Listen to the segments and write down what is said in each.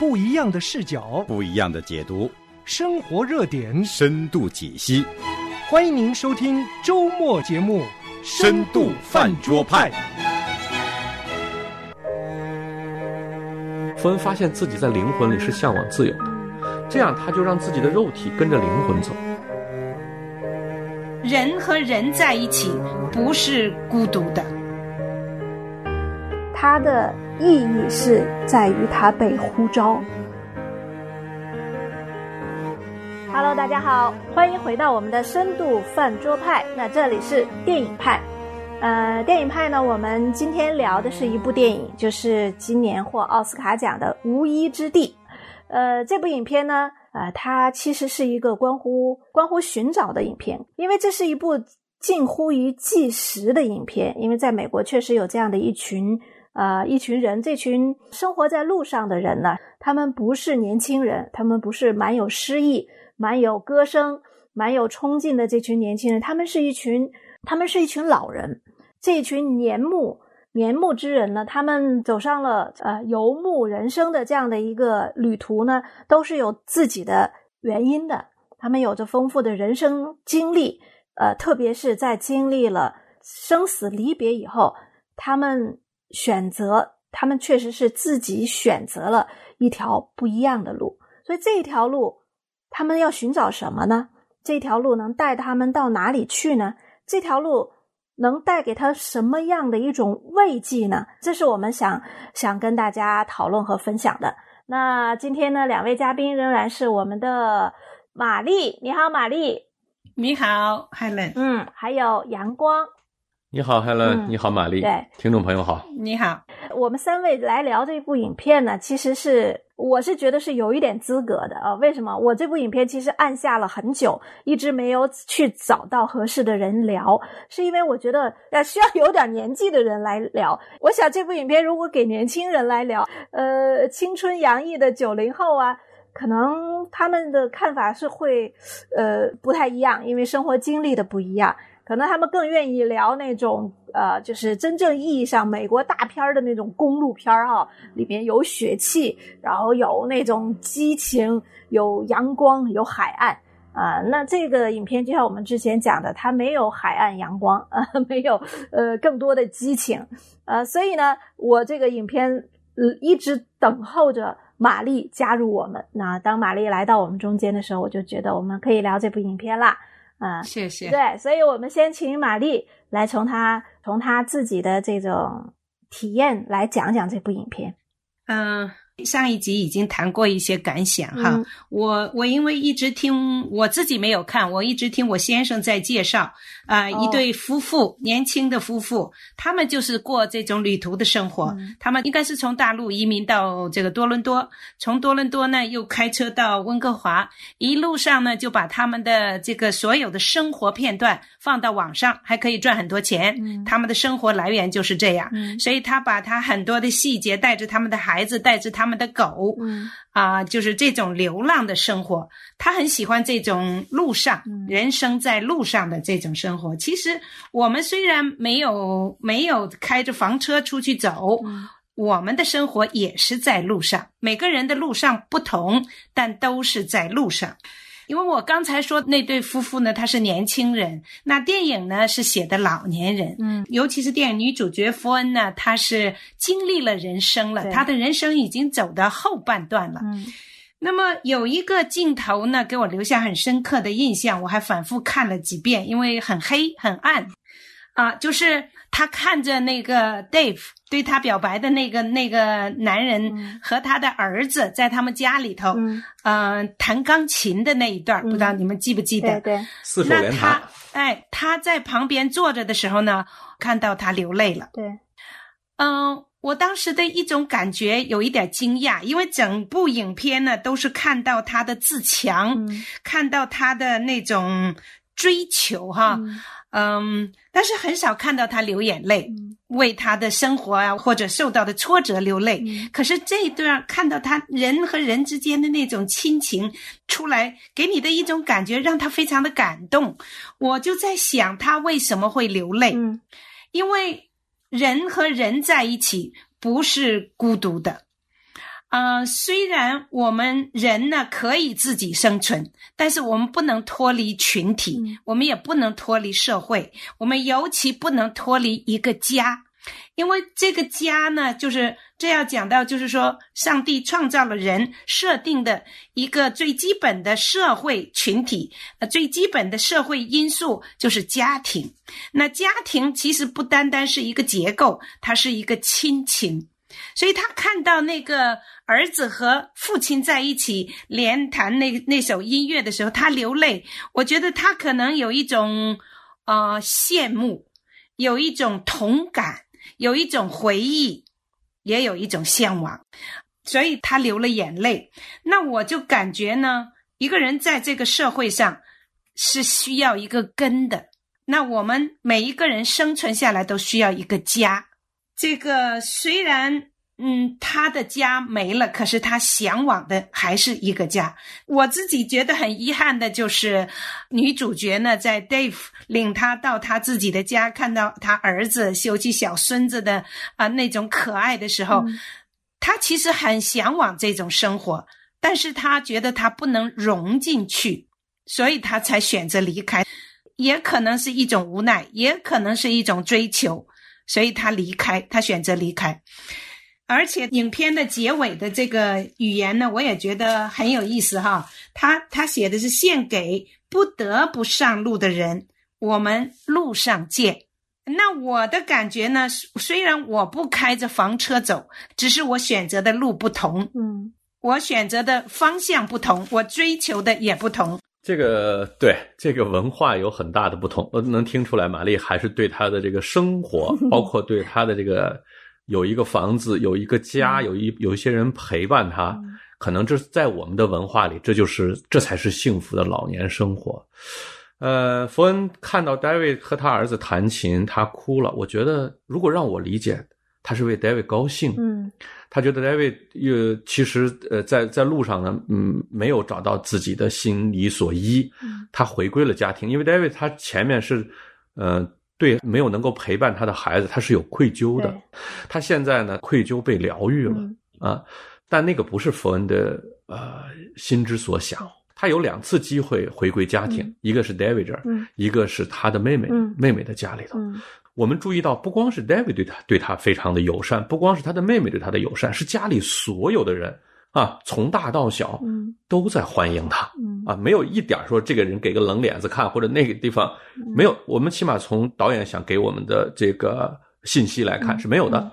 不一样的视角，不一样的解读，生活热点，深度解析。欢迎您收听周末节目《深度饭桌派》。芬恩发现自己在灵魂里是向往自由的，这样他就让自己的肉体跟着灵魂走。人和人在一起不是孤独的，它的意义是在于它被呼召。Hello，大家好，欢迎回到我们的深度饭桌派。那这里是电影派，呃，电影派呢，我们今天聊的是一部电影，就是今年获奥斯卡奖的《无依之地》。呃，这部影片呢，呃，它其实是一个关乎关乎寻找的影片，因为这是一部近乎于纪实的影片。因为在美国确实有这样的一群呃一群人，这群生活在路上的人呢，他们不是年轻人，他们不是蛮有诗意。蛮有歌声、蛮有冲劲的这群年轻人，他们是一群，他们是一群老人。这群年暮年暮之人呢，他们走上了呃游牧人生的这样的一个旅途呢，都是有自己的原因的。他们有着丰富的人生经历，呃，特别是在经历了生死离别以后，他们选择，他们确实是自己选择了一条不一样的路。所以这一条路。他们要寻找什么呢？这条路能带他们到哪里去呢？这条路能带给他什么样的一种慰藉呢？这是我们想想跟大家讨论和分享的。那今天呢，两位嘉宾仍然是我们的玛丽，你好，玛丽，你好，Helen，嗯，还有阳光，你好，Helen，你好，玛丽，对，听众朋友好，你好，我们三位来聊这部影片呢，其实是。我是觉得是有一点资格的啊，为什么？我这部影片其实按下了很久，一直没有去找到合适的人聊，是因为我觉得要需要有点年纪的人来聊。我想这部影片如果给年轻人来聊，呃，青春洋溢的九零后啊，可能他们的看法是会，呃，不太一样，因为生活经历的不一样。可能他们更愿意聊那种呃，就是真正意义上美国大片的那种公路片儿哈，里面有血气，然后有那种激情，有阳光，有海岸啊。那这个影片就像我们之前讲的，它没有海岸阳光 啊，没有呃更多的激情呃，所以呢，我这个影片呃一直等候着玛丽加入我们。那当玛丽来到我们中间的时候，我就觉得我们可以聊这部影片啦。啊，谢谢。对，所以我们先请玛丽来从她从她自己的这种体验来讲讲这部影片。嗯。上一集已经谈过一些感想哈，我我因为一直听我自己没有看，我一直听我先生在介绍啊，一对夫妇年轻的夫妇，他们就是过这种旅途的生活，他们应该是从大陆移民到这个多伦多，从多伦多呢又开车到温哥华，一路上呢就把他们的这个所有的生活片段放到网上，还可以赚很多钱，他们的生活来源就是这样，所以他把他很多的细节带着他们的孩子，带着他们。们的狗，啊，就是这种流浪的生活，他很喜欢这种路上人生在路上的这种生活。其实我们虽然没有没有开着房车出去走，我们的生活也是在路上。每个人的路上不同，但都是在路上。因为我刚才说那对夫妇呢，他是年轻人，那电影呢是写的老年人，嗯，尤其是电影女主角福恩呢，她是经历了人生了，她的人生已经走到后半段了，嗯，那么有一个镜头呢，给我留下很深刻的印象，我还反复看了几遍，因为很黑很暗，啊，就是他看着那个 Dave。对他表白的那个那个男人和他的儿子在他们家里头，嗯，弹钢琴的那一段，不知道你们记不记得？对，四手联弹。哎，他在旁边坐着的时候呢，看到他流泪了。对，嗯，我当时的一种感觉有一点惊讶，因为整部影片呢都是看到他的自强，看到他的那种追求，哈。嗯，但是很少看到他流眼泪，为他的生活啊或者受到的挫折流泪。可是这一段看到他人和人之间的那种亲情出来，给你的一种感觉，让他非常的感动。我就在想，他为什么会流泪？因为人和人在一起不是孤独的。啊，虽然我们人呢可以自己生存，但是我们不能脱离群体，我们也不能脱离社会，我们尤其不能脱离一个家，因为这个家呢，就是这要讲到，就是说，上帝创造了人，设定的一个最基本的社会群体，呃，最基本的社会因素就是家庭。那家庭其实不单单是一个结构，它是一个亲情。所以他看到那个儿子和父亲在一起连弹那那首音乐的时候，他流泪。我觉得他可能有一种呃羡慕，有一种同感，有一种回忆，也有一种向往，所以他流了眼泪。那我就感觉呢，一个人在这个社会上是需要一个根的。那我们每一个人生存下来都需要一个家。这个虽然，嗯，他的家没了，可是他向往的还是一个家。我自己觉得很遗憾的就是，女主角呢，在 Dave 领他到他自己的家，看到他儿子修起小孙子的啊那种可爱的时候，他其实很向往这种生活，但是他觉得他不能融进去，所以他才选择离开。也可能是一种无奈，也可能是一种追求。所以他离开，他选择离开，而且影片的结尾的这个语言呢，我也觉得很有意思哈。他他写的是献给不得不上路的人，我们路上见。那我的感觉呢，虽然我不开着房车走，只是我选择的路不同，嗯，我选择的方向不同，我追求的也不同。这个对这个文化有很大的不同，我能听出来，玛丽还是对他的这个生活，包括对他的这个有一个房子、有一个家、有一有一些人陪伴他，可能这在我们的文化里，这就是这才是幸福的老年生活。呃，福恩看到 David 和他儿子弹琴，他哭了。我觉得，如果让我理解，他是为 David 高兴。嗯。他觉得 David 又其实呃在在路上呢，嗯，没有找到自己的心理所依，他回归了家庭，因为 David 他前面是，呃，对没有能够陪伴他的孩子，他是有愧疚的，他现在呢愧疚被疗愈了啊，但那个不是佛恩的呃心之所想，他有两次机会回归家庭，一个是 David 这儿，一个是他的妹妹妹妹的家里头。我们注意到，不光是 David 对他对他非常的友善，不光是他的妹妹对他的友善，是家里所有的人啊，从大到小，都在欢迎他，啊，没有一点说这个人给个冷脸子看，或者那个地方没有。我们起码从导演想给我们的这个信息来看是没有的。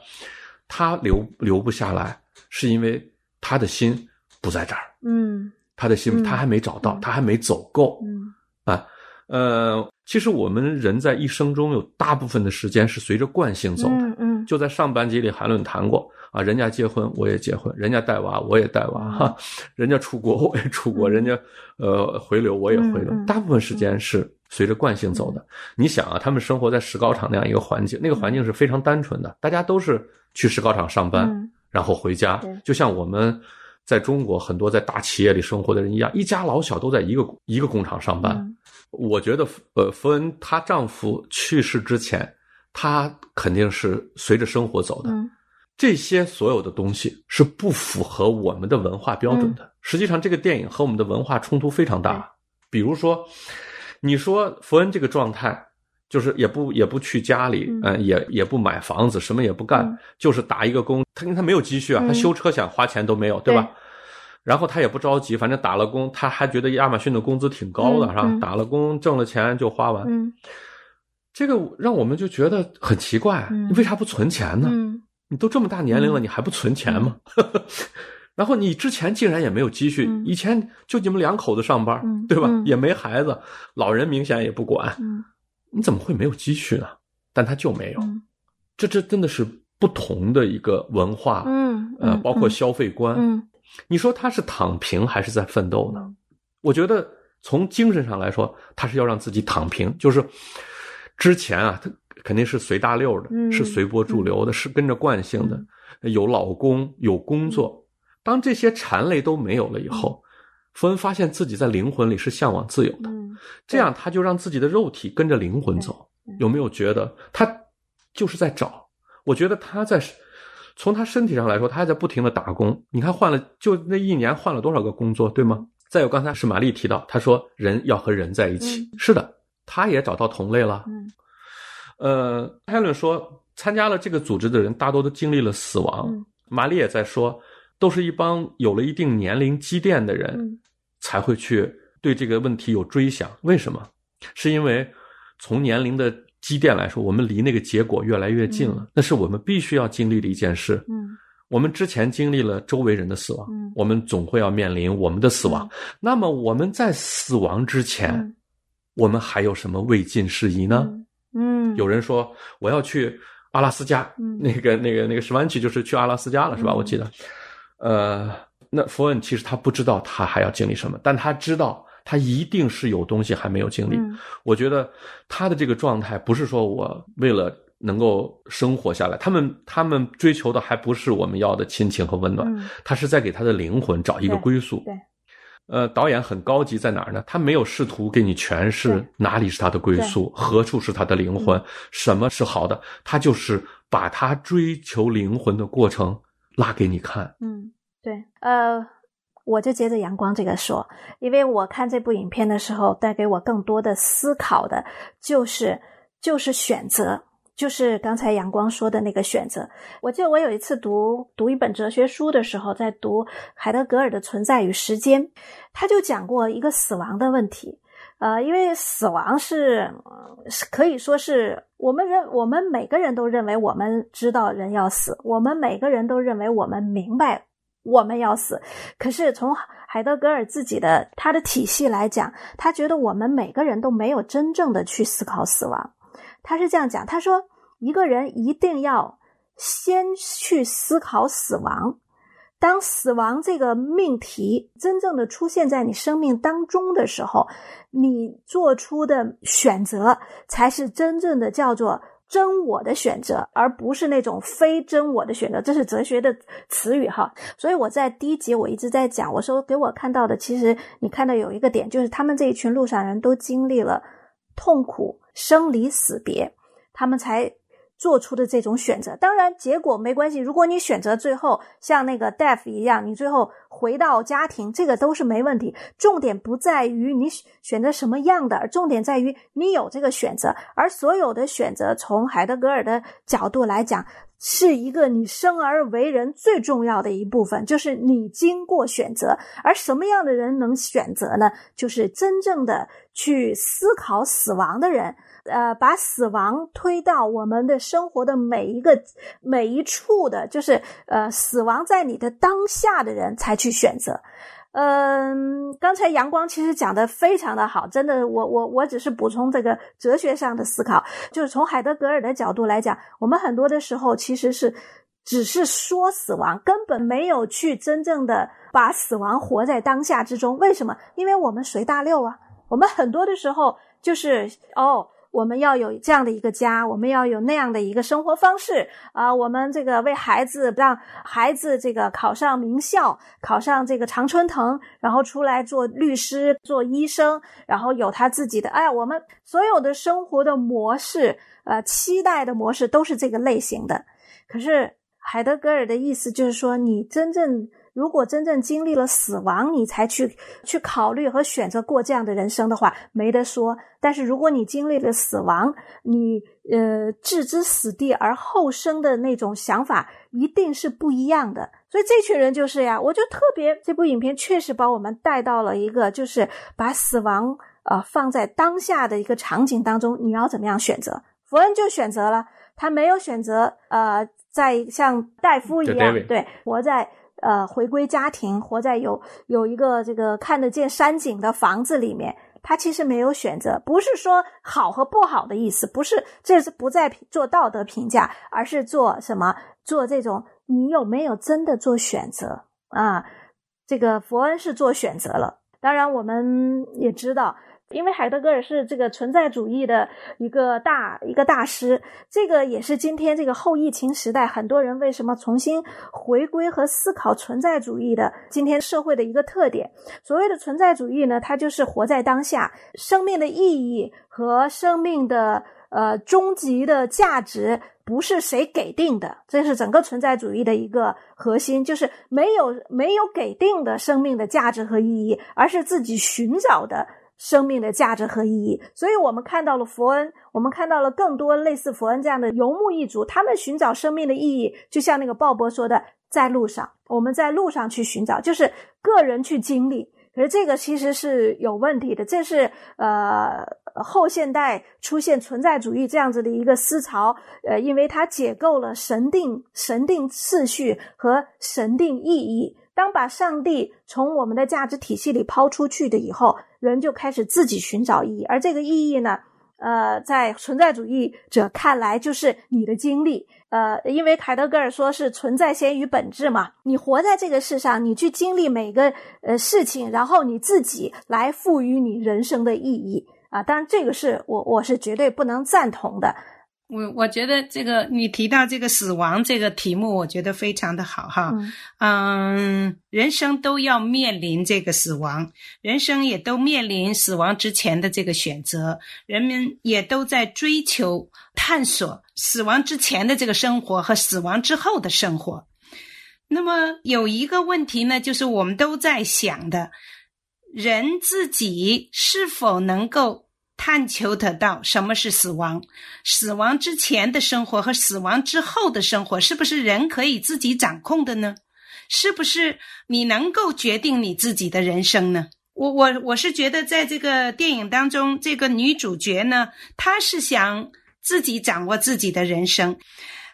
他留留不下来，是因为他的心不在这儿，嗯，他的心他还没找到，他还没走够，嗯，啊，呃。其实我们人在一生中有大部分的时间是随着惯性走的。就在上半集里，韩论谈过啊，人家结婚我也结婚，人家带娃我也带娃哈，人家出国我也出国，人家呃回流我也回流。大部分时间是随着惯性走的。你想啊，他们生活在石膏厂那样一个环境，那个环境是非常单纯的，大家都是去石膏厂上班，然后回家，就像我们在中国很多在大企业里生活的人一样，一家老小都在一个一个工厂上班。我觉得，呃，福恩她丈夫去世之前，她肯定是随着生活走的。这些所有的东西是不符合我们的文化标准的。实际上，这个电影和我们的文化冲突非常大。比如说，你说弗恩这个状态，就是也不也不去家里，嗯，也也不买房子，什么也不干，就是打一个工。他因为他没有积蓄啊，他修车想花钱都没有，对吧？然后他也不着急，反正打了工，他还觉得亚马逊的工资挺高的，是吧？打了工挣了钱就花完，这个让我们就觉得很奇怪，你为啥不存钱呢？你都这么大年龄了，你还不存钱吗？然后你之前竟然也没有积蓄，以前就你们两口子上班，对吧？也没孩子，老人明显也不管，你怎么会没有积蓄呢？但他就没有，这这真的是不同的一个文化，嗯，呃，包括消费观，嗯。你说他是躺平还是在奋斗呢？我觉得从精神上来说，他是要让自己躺平。就是之前啊，他肯定是随大溜的，是随波逐流的，是跟着惯性的，有老公有工作。当这些缠累都没有了以后，福恩发现自己在灵魂里是向往自由的。这样他就让自己的肉体跟着灵魂走。有没有觉得他就是在找？我觉得他在。从他身体上来说，他还在不停的打工。你看换了就那一年换了多少个工作，对吗？再有刚才是玛丽提到，他说人要和人在一起，是的，他也找到同类了。嗯，呃，Helen 说参加了这个组织的人大多都经历了死亡。玛丽也在说，都是一帮有了一定年龄积淀的人才会去对这个问题有追想。为什么？是因为从年龄的积淀来说，我们离那个结果越来越近了。那是我们必须要经历的一件事。嗯。我们之前经历了周围人的死亡，我们总会要面临我们的死亡。那么我们在死亡之前，我们还有什么未尽事宜呢？嗯，有人说我要去阿拉斯加，那个那个那个史万奇就是去阿拉斯加了，是吧？我记得。呃，那佛恩其实他不知道他还要经历什么，但他知道他一定是有东西还没有经历。我觉得他的这个状态不是说我为了。能够生活下来，他们他们追求的还不是我们要的亲情和温暖，他是在给他的灵魂找一个归宿。对，呃，导演很高级在哪儿呢？他没有试图给你诠释哪里是他的归宿，何处是他的灵魂，什么是好的，他就是把他追求灵魂的过程拉给你看。嗯，对，呃，我就接着阳光这个说，因为我看这部影片的时候，带给我更多的思考的就是就是选择。就是刚才阳光说的那个选择。我记得我有一次读读一本哲学书的时候，在读海德格尔的《存在与时间》，他就讲过一个死亡的问题。呃，因为死亡是是可以说是我们人，我们每个人都认为我们知道人要死，我们每个人都认为我们明白我们要死。可是从海德格尔自己的他的体系来讲，他觉得我们每个人都没有真正的去思考死亡。他是这样讲，他说：“一个人一定要先去思考死亡。当死亡这个命题真正的出现在你生命当中的时候，你做出的选择才是真正的叫做真我的选择，而不是那种非真我的选择。这是哲学的词语哈。所以我在第一集我一直在讲，我说给我看到的，其实你看到有一个点，就是他们这一群路上人都经历了痛苦。”生离死别，他们才做出的这种选择。当然，结果没关系。如果你选择最后像那个 Death 一样，你最后回到家庭，这个都是没问题。重点不在于你选择什么样的，重点在于你有这个选择。而所有的选择，从海德格尔的角度来讲。是一个你生而为人最重要的一部分，就是你经过选择。而什么样的人能选择呢？就是真正的去思考死亡的人，呃，把死亡推到我们的生活的每一个每一处的，就是呃，死亡在你的当下的人才去选择。嗯，刚才阳光其实讲的非常的好，真的，我我我只是补充这个哲学上的思考，就是从海德格尔的角度来讲，我们很多的时候其实是只是说死亡，根本没有去真正的把死亡活在当下之中。为什么？因为我们随大溜啊，我们很多的时候就是哦。我们要有这样的一个家，我们要有那样的一个生活方式啊！我们这个为孩子让孩子这个考上名校，考上这个常春藤，然后出来做律师、做医生，然后有他自己的。哎呀，我们所有的生活的模式，呃，期待的模式都是这个类型的。可是海德格尔的意思就是说，你真正。如果真正经历了死亡，你才去去考虑和选择过这样的人生的话，没得说。但是如果你经历了死亡，你呃置之死地而后生的那种想法，一定是不一样的。所以这群人就是呀，我就特别这部影片确实把我们带到了一个，就是把死亡呃放在当下的一个场景当中，你要怎么样选择？福恩就选择了，他没有选择呃，在像戴夫一样对活在。呃，回归家庭，活在有有一个这个看得见山景的房子里面，他其实没有选择，不是说好和不好的意思，不是，这是不在做道德评价，而是做什么？做这种你有没有真的做选择啊？这个佛恩是做选择了，当然我们也知道。因为海德格尔是这个存在主义的一个大一个大师，这个也是今天这个后疫情时代很多人为什么重新回归和思考存在主义的今天社会的一个特点。所谓的存在主义呢，它就是活在当下，生命的意义和生命的呃终极的价值不是谁给定的，这是整个存在主义的一个核心，就是没有没有给定的生命的价值和意义，而是自己寻找的生命的价值和意义。所以我们看到了佛恩，我们看到了更多类似佛恩这样的游牧一族，他们寻找生命的意义，就像那个鲍勃说的，在路上，我们在路上去寻找，就是个人去经历。可是这个其实是有问题的，这是呃后现代出现存在主义这样子的一个思潮，呃，因为它解构了神定神定次序和神定意义。当把上帝从我们的价值体系里抛出去的以后，人就开始自己寻找意义，而这个意义呢，呃，在存在主义者看来就是你的经历。呃，因为凯德格尔说是存在先于本质嘛，你活在这个世上，你去经历每个呃事情，然后你自己来赋予你人生的意义啊。当然，这个是我我是绝对不能赞同的。我我觉得这个你提到这个死亡这个题目，我觉得非常的好哈。嗯，人生都要面临这个死亡，人生也都面临死亡之前的这个选择，人们也都在追求探索死亡之前的这个生活和死亡之后的生活。那么有一个问题呢，就是我们都在想的，人自己是否能够。探求得到什么是死亡，死亡之前的生活和死亡之后的生活，是不是人可以自己掌控的呢？是不是你能够决定你自己的人生呢？我我我是觉得，在这个电影当中，这个女主角呢，她是想自己掌握自己的人生。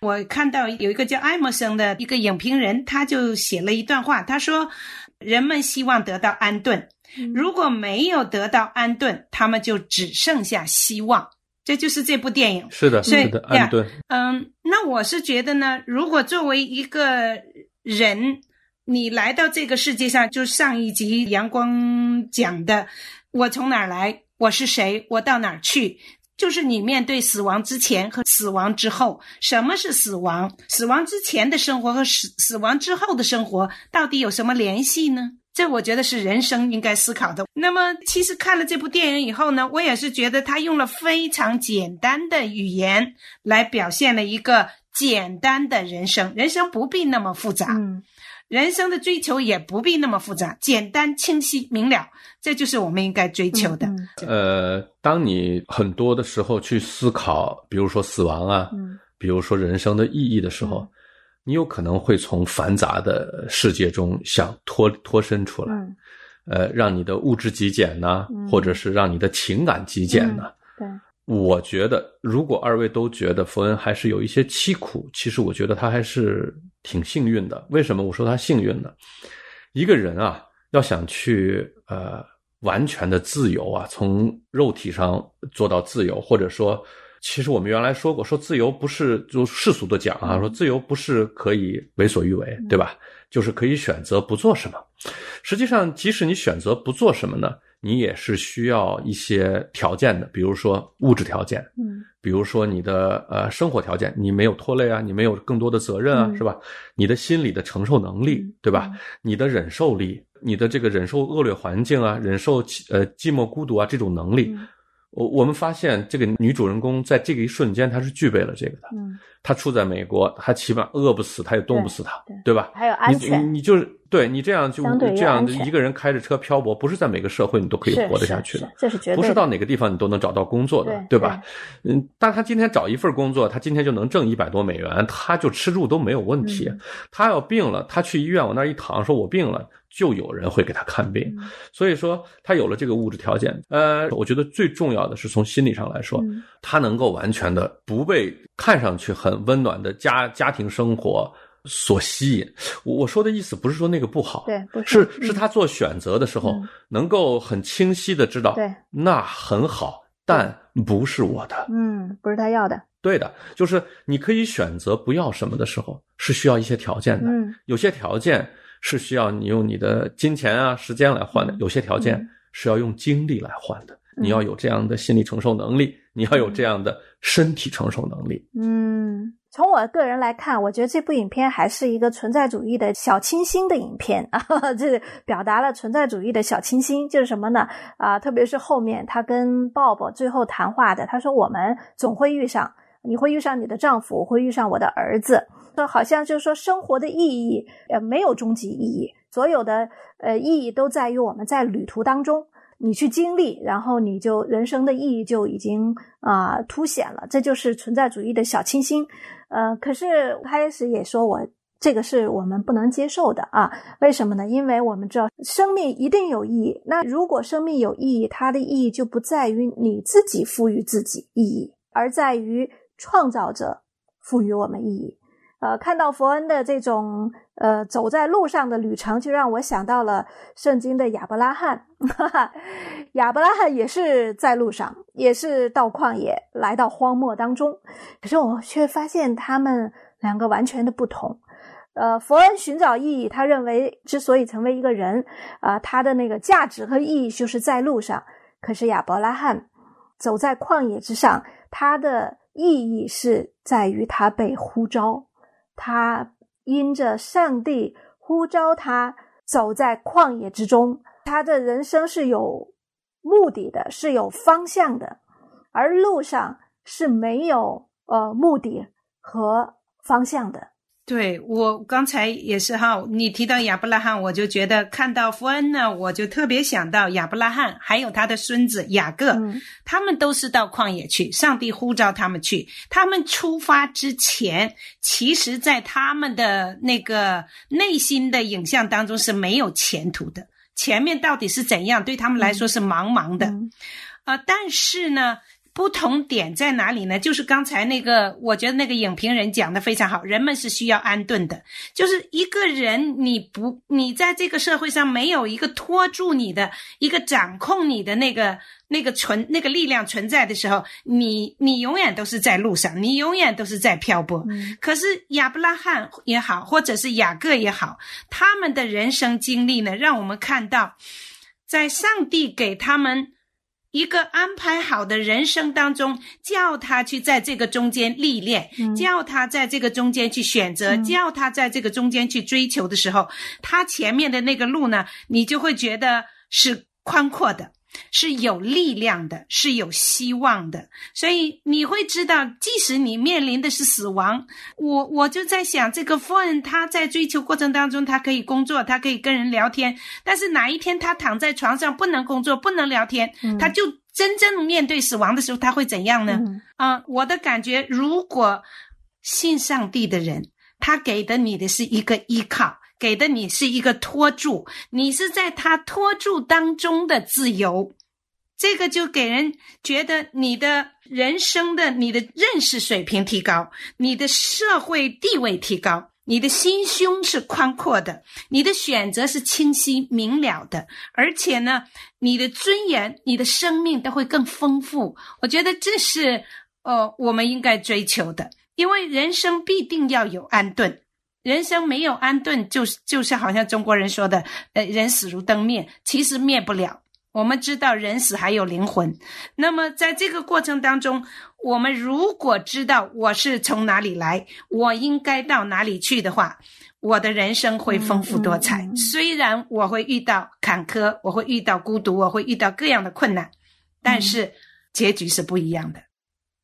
我看到有一个叫艾默生的一个影评人，他就写了一段话，他说：“人们希望得到安顿。”如果没有得到安顿，他们就只剩下希望。这就是这部电影。是的，是的，安顿。嗯，那我是觉得呢，如果作为一个人，你来到这个世界上，就上一集阳光讲的，我从哪儿来，我是谁，我到哪儿去，就是你面对死亡之前和死亡之后，什么是死亡？死亡之前的生活和死死亡之后的生活到底有什么联系呢？这我觉得是人生应该思考的。那么，其实看了这部电影以后呢，我也是觉得他用了非常简单的语言来表现了一个简单的人生。人生不必那么复杂，嗯，人生的追求也不必那么复杂，简单、清晰、明了，这就是我们应该追求的。呃，当你很多的时候去思考，比如说死亡啊，嗯，比如说人生的意义的时候。你有可能会从繁杂的世界中想脱脱身出来，呃，让你的物质极简呢，或者是让你的情感极简呢？对，我觉得，如果二位都觉得佛恩还是有一些凄苦，其实我觉得他还是挺幸运的。为什么我说他幸运呢？一个人啊，要想去呃完全的自由啊，从肉体上做到自由，或者说。其实我们原来说过，说自由不是就世俗的讲啊，说自由不是可以为所欲为，对吧？就是可以选择不做什么。实际上，即使你选择不做什么呢，你也是需要一些条件的，比如说物质条件，嗯，比如说你的呃生活条件，你没有拖累啊，你没有更多的责任啊，是吧？你的心理的承受能力，对吧？你的忍受力，你的这个忍受恶劣环境啊，忍受呃寂寞孤独啊这种能力。我我们发现，这个女主人公在这个一瞬间，她是具备了这个的。嗯，她处在美国，她起码饿不死，她也冻不死，她，对吧？还有安全，你你就是对你这样就这样一个人开着车漂泊，不是在每个社会你都可以活得下去的，这是绝对，不是到哪个地方你都能找到工作的，对吧？嗯，但他今天找一份工作，他今天就能挣一百多美元，他就吃住都没有问题。他要病了，他去医院往那一躺，说我病了。就有人会给他看病，所以说他有了这个物质条件。呃，我觉得最重要的是从心理上来说，他能够完全的不被看上去很温暖的家家庭生活所吸引。我我说的意思不是说那个不好，对，不是是他做选择的时候能够很清晰的知道，对，那很好，但不是我的，嗯，不是他要的。对的，就是你可以选择不要什么的时候，是需要一些条件的，嗯，有些条件。是需要你用你的金钱啊、时间来换的，有些条件是要用精力来换的。你要有这样的心理承受能力，你要有这样的身体承受能力。嗯，从我个人来看，我觉得这部影片还是一个存在主义的小清新的影片啊，这表达了存在主义的小清新，就是什么呢？啊，特别是后面他跟鲍勃最后谈话的，他说：“我们总会遇上。”你会遇上你的丈夫，会遇上我的儿子，就好像就是说生活的意义呃没有终极意义，所有的呃意义都在于我们在旅途当中你去经历，然后你就人生的意义就已经啊、凸显了，这就是存在主义的小清新。呃，可是开始也说我。这个是我们不能接受的啊？为什么呢？因为我们知道生命一定有意义。那如果生命有意义，它的意义就不在于你自己赋予自己意义，而在于创造者赋予我们意义。呃，看到佛恩的这种呃走在路上的旅程，就让我想到了圣经的亚伯拉罕。哈哈，亚伯拉罕也是在路上，也是到旷野，来到荒漠当中。可是我却发现他们两个完全的不同。呃，佛恩寻找意义，他认为之所以成为一个人，啊、他的那个价值和意义就是在路上。可是亚伯拉罕走在旷野之上，他的意义是在于他被呼召，他因着上帝呼召他走在旷野之中，他的人生是有目的的，是有方向的，而路上是没有呃目的和方向的。对我刚才也是哈，你提到亚伯拉罕，我就觉得看到福恩呢，我就特别想到亚伯拉罕，还有他的孙子雅各，嗯他们都是到旷野去，上帝呼召他们去。他们出发之前，其实在他们的那个内心的影像当中是没有前途的，前面到底是怎样，对他们来说是茫茫的。嗯呃，但是呢，不同点在哪里呢？就是刚才那个，我觉得那个影评人讲的非常好，人们是需要安顿的。就是一个人，你不，你在这个社会上没有一个拖住你的、一个掌控你的那个、那个存、那个力量存在的时候，你你永远都是在路上，你永远都是在漂泊。嗯可是亚伯拉罕也好，或者是雅各也好，他们的人生经历呢，让我们看到，在上帝给他们一个安排好的人生当中，叫他去在这个中间历练，嗯叫他在这个中间去选择，嗯叫他在这个中间去追求的时候，他前面的那个路呢，你就会觉得是宽阔的。是有力量的，是有希望的，所以你会知道，即使你面临的是死亡，我我就在想，这个夫人她在追求过程当中，她可以工作，她可以跟人聊天，但是哪一天她躺在床上不能工作，不能聊天，嗯她就真正面对死亡的时候，她会怎样呢？嗯啊、我的感觉，如果信上帝的人，他给的你的是一个依靠，给的你是一个托住，你是在他托住当中的自由，这个就给人觉得你的人生的你的认识水平提高，你的社会地位提高。你的心胸是宽阔的，你的选择是清晰明了的，而且呢，你的尊严、你的生命都会更丰富。我觉得这是呃我们应该追求的，因为人生必定要有安顿。人生没有安顿，就是就是好像中国人说的，呃，人死如灯灭，其实灭不了。我们知道人死还有灵魂，那么在这个过程当中，我们如果知道我是从哪里来，我应该到哪里去的话，我的人生会丰富多彩。嗯嗯嗯虽然我会遇到坎坷，我会遇到孤独，我会遇到各样的困难，但是结局是不一样的，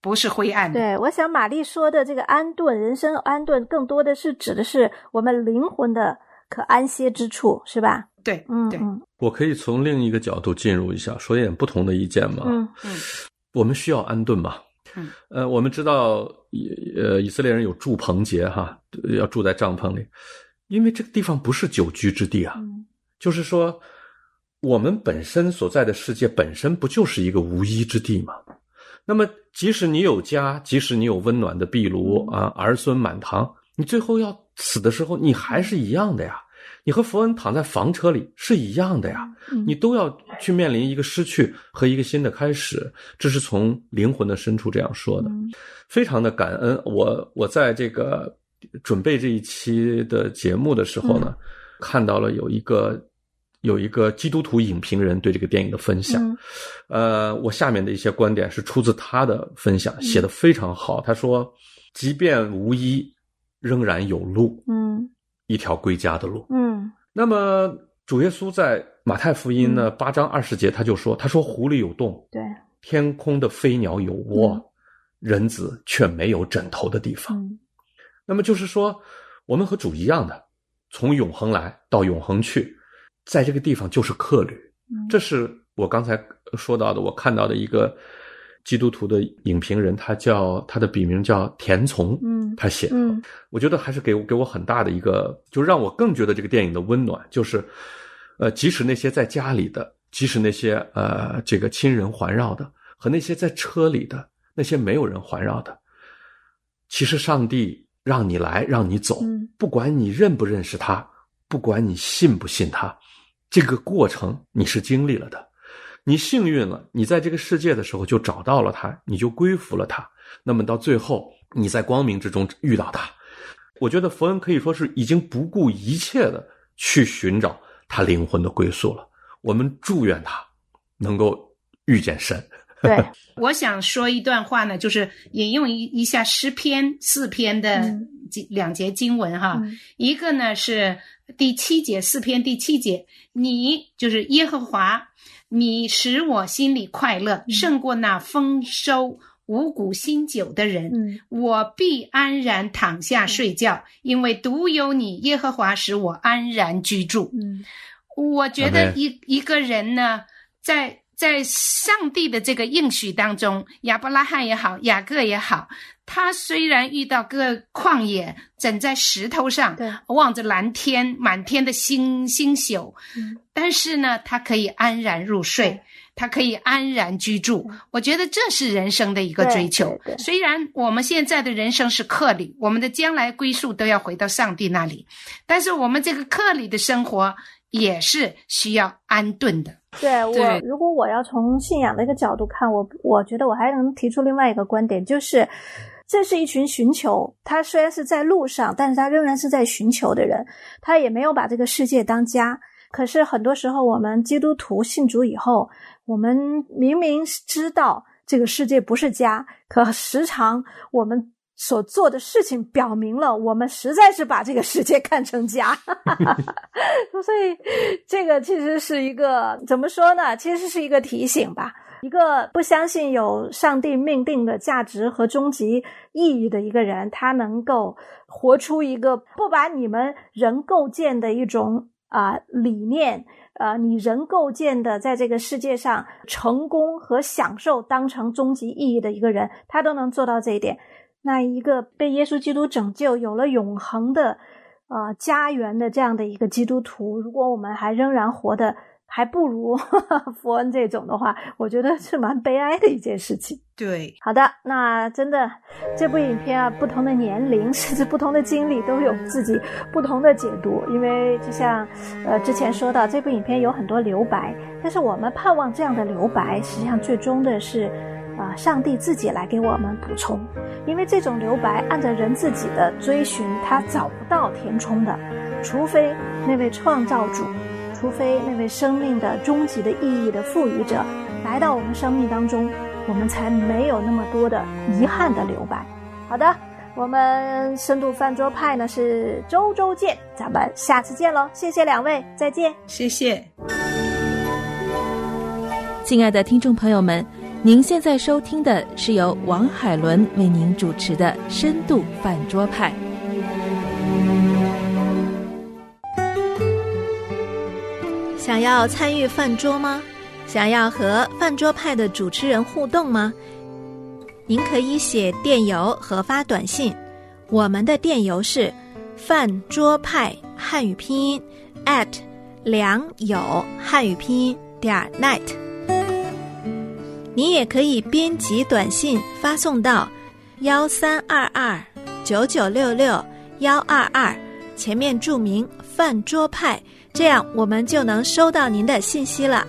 不是灰暗的。对，我想玛丽说的这个安顿，人生安顿，更多的是指的是我们灵魂的可安歇之处，是吧？对，对，嗯对我可以从另一个角度进入一下，说一点不同的意见吗？嗯嗯我们需要安顿嘛。嗯，呃，我们知道，以呃，以色列人有住棚节哈，要住在帐篷里，因为这个地方不是久居之地啊。嗯就是说，我们本身所在的世界本身不就是一个无依之地吗？那么，即使你有家，即使你有温暖的壁炉嗯啊，儿孙满堂，你最后要死的时候，你还是一样的呀。你和佛恩躺在房车里是一样的呀。嗯你都要去面临一个失去和一个新的开始，这是从灵魂的深处这样说的，嗯非常的感恩。我我在这个准备这一期的节目的时候呢，看到了有一个有一个基督徒影评人对这个电影的分享，嗯。呃，我下面的一些观点是出自他的分享，写的非常好。他说，即便无依，仍然有路，嗯。一条归家的路。嗯。那么主耶稣在马太福音呢八章二十节他就说：“他说湖里有洞，对，天空的飞鸟有窝，嗯。人子却没有枕头的地方。嗯。那么就是说，我们和主一样的，从永恒来到永恒去，在这个地方就是客旅。嗯这是我刚才说到的，我看到的一个基督徒的影评人，他叫他的笔名叫田从，嗯他写的，嗯我觉得还是给我给我很大的一个，就让我更觉得这个电影的温暖，就是，呃，即使那些在家里的，即使那些呃这个亲人环绕的，和那些在车里的那些没有人环绕的，其实上帝让你来，让你走，嗯不管你认不认识他，不管你信不信他，这个过程你是经历了的。你幸运了，你在这个世界的时候就找到了他，你就归服了他。那么到最后，你在光明之中遇到他，我觉得佛恩可以说是已经不顾一切的去寻找他灵魂的归宿了。我们祝愿他能够遇见神。对，我想说一段话呢，就是引用一一下诗篇四篇的嗯两节经文哈。嗯一个呢是第七节，四篇第七节，你就是耶和华，你使我心里快乐，嗯胜过那丰收五谷新酒的人。嗯我必安然躺下睡觉，因为独有你，耶和华使我安然居住。嗯我觉得一一个人呢，在在上帝的这个应许当中，亚伯拉罕也好，雅各也好，他虽然遇到个旷野，枕在石头上，望着蓝天，满天的星星宿，嗯。但是呢，他可以安然入睡，他可以安然居住。我觉得这是人生的一个追求。虽然我们现在的人生是客旅，我们的将来归宿都要回到上帝那里，但是我们这个客旅的生活也是需要安顿的。对我，如果我要从信仰的一个角度看，我我觉得我还能提出另外一个观点，就是这是一群寻求，他虽然是在路上，但是他仍然是在寻求的人，他也没有把这个世界当家。可是很多时候，我们基督徒信主以后，我们明明知道这个世界不是家，可时常我们所做的事情表明了，我们实在是把这个世界看成家。所以，这个其实是一个怎么说呢？其实是一个提醒吧。一个不相信有上帝命定的价值和终极意义的一个人，他能够活出一个不把你们人构建的一种啊、理念，呃，你人构建的在这个世界上成功和享受当成终极意义的一个人，他都能做到这一点。那一个被耶稣基督拯救、有了永恒的呃家园的这样的一个基督徒，如果我们还仍然活得还不如 佛恩这种的话，我觉得是蛮悲哀的一件事情。对，好的，那真的这部影片啊，不同的年龄 甚至不同的经历都有自己不同的解读。因为就像呃之前说到，这部影片有很多留白，但是我们盼望这样的留白，实际上最终的是啊、上帝自己来给我们补充。因为这种留白按照人自己的追寻，他找不到填充的，除非那位创造主，除非那位生命的终极的意义的赋予者来到我们生命当中。我们才没有那么多的遗憾的留白。好的，我们深度饭桌派呢是周周见，咱们下次见喽！谢谢两位，再见。谢谢。亲爱的听众朋友们，您现在收听的是由王海伦为您主持的《深度饭桌派》。想要参与饭桌吗？想要和饭桌派的主持人互动吗？您可以写电邮和发短信，我们的电邮是饭桌派汉语拼音 at 良友汉语拼音点 net。你也可以编辑短信发送到幺三二二九九六六幺二二，前面注明饭桌派，这样我们就能收到您的信息了。